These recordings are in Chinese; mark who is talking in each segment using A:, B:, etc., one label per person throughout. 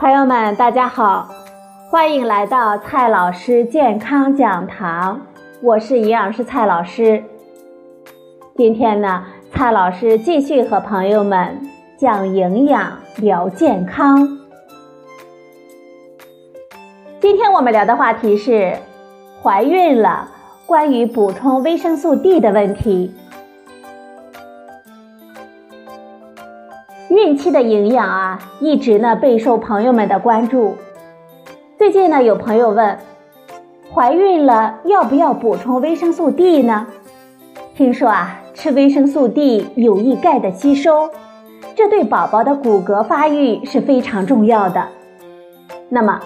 A: 朋友们，大家好，欢迎来到蔡老师健康讲堂，我是营养师蔡老师。今天呢，蔡老师继续和朋友们讲营养、聊健康。今天我们聊的话题是怀孕了，关于补充维生素 D 的问题。孕期的营养啊，一直呢备受朋友们的关注。最近呢，有朋友问，怀孕了要不要补充维生素 D 呢？听说啊，吃维生素 D 有益钙的吸收，这对宝宝的骨骼发育是非常重要的。那么，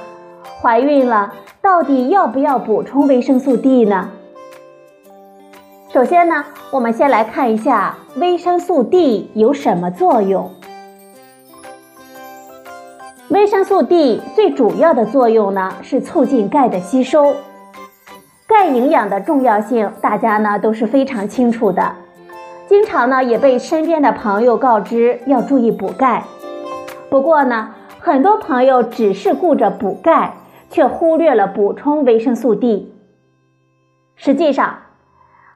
A: 怀孕了到底要不要补充维生素 D 呢？首先呢，我们先来看一下维生素 D 有什么作用。维生素 D 最主要的作用呢，是促进钙的吸收。钙营养的重要性，大家呢都是非常清楚的，经常呢也被身边的朋友告知要注意补钙。不过呢，很多朋友只是顾着补钙，却忽略了补充维生素 D。实际上，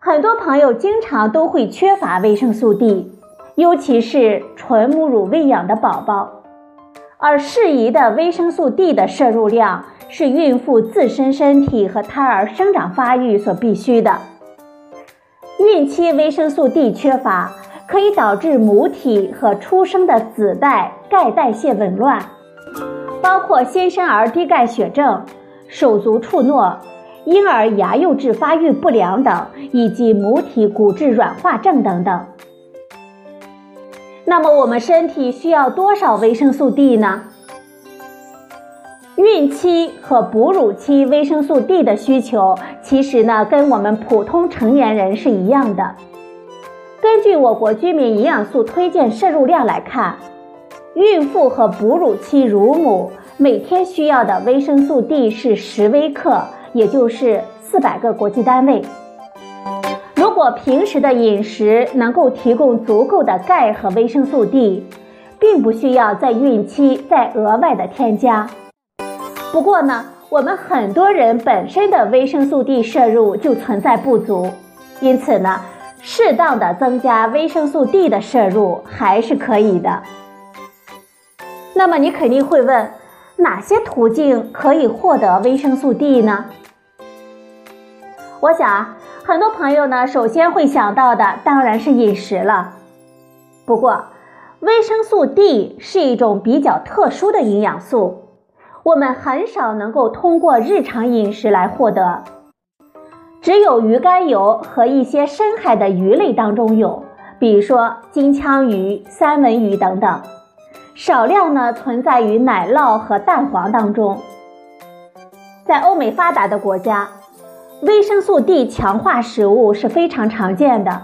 A: 很多朋友经常都会缺乏维生素 D，尤其是纯母乳喂养的宝宝。而适宜的维生素 D 的摄入量是孕妇自身身体和胎儿生长发育所必须的。孕期维生素 D 缺乏，可以导致母体和出生的子代钙代谢紊乱，包括新生儿低钙血症、手足触诺、婴儿牙釉质发育不良等，以及母体骨质软化症等等。那么我们身体需要多少维生素 D 呢？孕期和哺乳期维生素 D 的需求，其实呢跟我们普通成年人是一样的。根据我国居民营养素推荐摄入量来看，孕妇和哺乳期乳母每天需要的维生素 D 是十微克，也就是四百个国际单位。如果平时的饮食能够提供足够的钙和维生素 D，并不需要在孕期再额外的添加。不过呢，我们很多人本身的维生素 D 摄入就存在不足，因此呢，适当的增加维生素 D 的摄入还是可以的。那么你肯定会问，哪些途径可以获得维生素 D 呢？我想。很多朋友呢，首先会想到的当然是饮食了。不过，维生素 D 是一种比较特殊的营养素，我们很少能够通过日常饮食来获得。只有鱼肝油和一些深海的鱼类当中有，比如说金枪鱼、三文鱼等等。少量呢存在于奶酪和蛋黄当中。在欧美发达的国家。维生素 D 强化食物是非常常见的，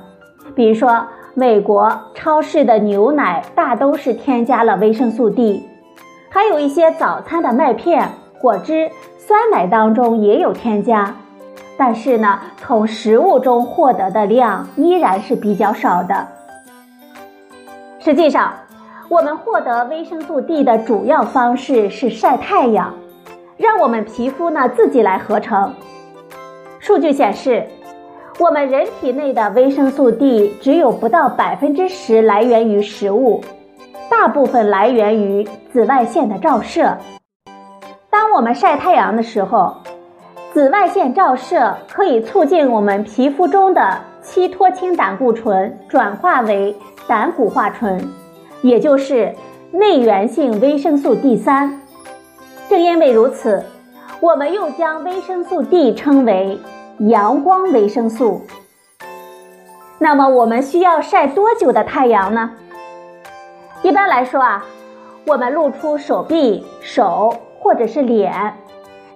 A: 比如说美国超市的牛奶大都是添加了维生素 D，还有一些早餐的麦片、果汁、酸奶当中也有添加，但是呢，从食物中获得的量依然是比较少的。实际上，我们获得维生素 D 的主要方式是晒太阳，让我们皮肤呢自己来合成。数据显示，我们人体内的维生素 D 只有不到百分之十来源于食物，大部分来源于紫外线的照射。当我们晒太阳的时候，紫外线照射可以促进我们皮肤中的七脱氢胆固醇转化为胆固化醇，也就是内源性维生素 D 三。正因为如此，我们又将维生素 D 称为。阳光维生素。那么我们需要晒多久的太阳呢？一般来说啊，我们露出手臂、手或者是脸，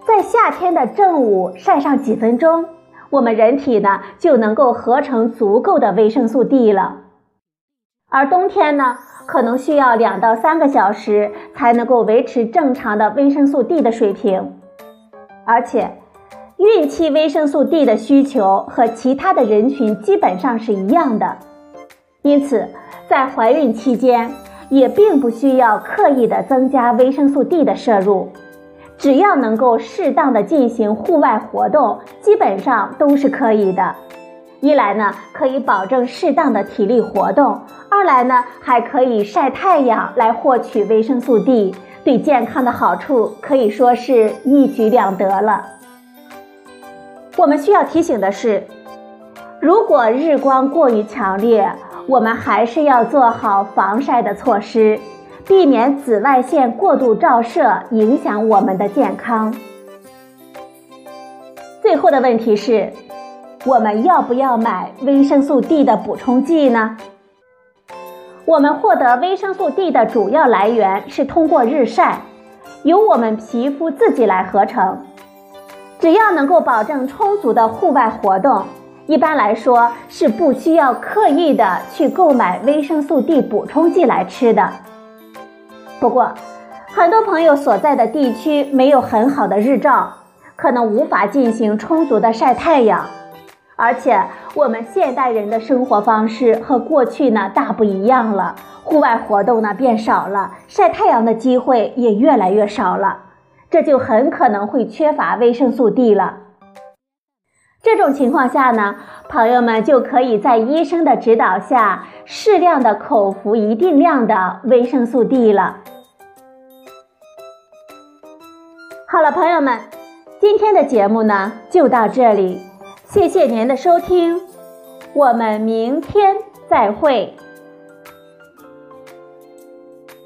A: 在夏天的正午晒上几分钟，我们人体呢就能够合成足够的维生素 D 了。而冬天呢，可能需要两到三个小时才能够维持正常的维生素 D 的水平，而且。孕期维生素 D 的需求和其他的人群基本上是一样的，因此在怀孕期间，也并不需要刻意的增加维生素 D 的摄入，只要能够适当的进行户外活动，基本上都是可以的。一来呢，可以保证适当的体力活动；二来呢，还可以晒太阳来获取维生素 D，对健康的好处可以说是一举两得了。我们需要提醒的是，如果日光过于强烈，我们还是要做好防晒的措施，避免紫外线过度照射影响我们的健康。最后的问题是。我们要不要买维生素 D 的补充剂呢？我们获得维生素 D 的主要来源是通过日晒，由我们皮肤自己来合成。只要能够保证充足的户外活动，一般来说是不需要刻意的去购买维生素 D 补充剂来吃的。不过，很多朋友所在的地区没有很好的日照，可能无法进行充足的晒太阳。而且我们现代人的生活方式和过去呢大不一样了，户外活动呢变少了，晒太阳的机会也越来越少了，这就很可能会缺乏维生素 D 了。这种情况下呢，朋友们就可以在医生的指导下，适量的口服一定量的维生素 D 了。好了，朋友们，今天的节目呢就到这里。谢谢您的收听，我们明天再会。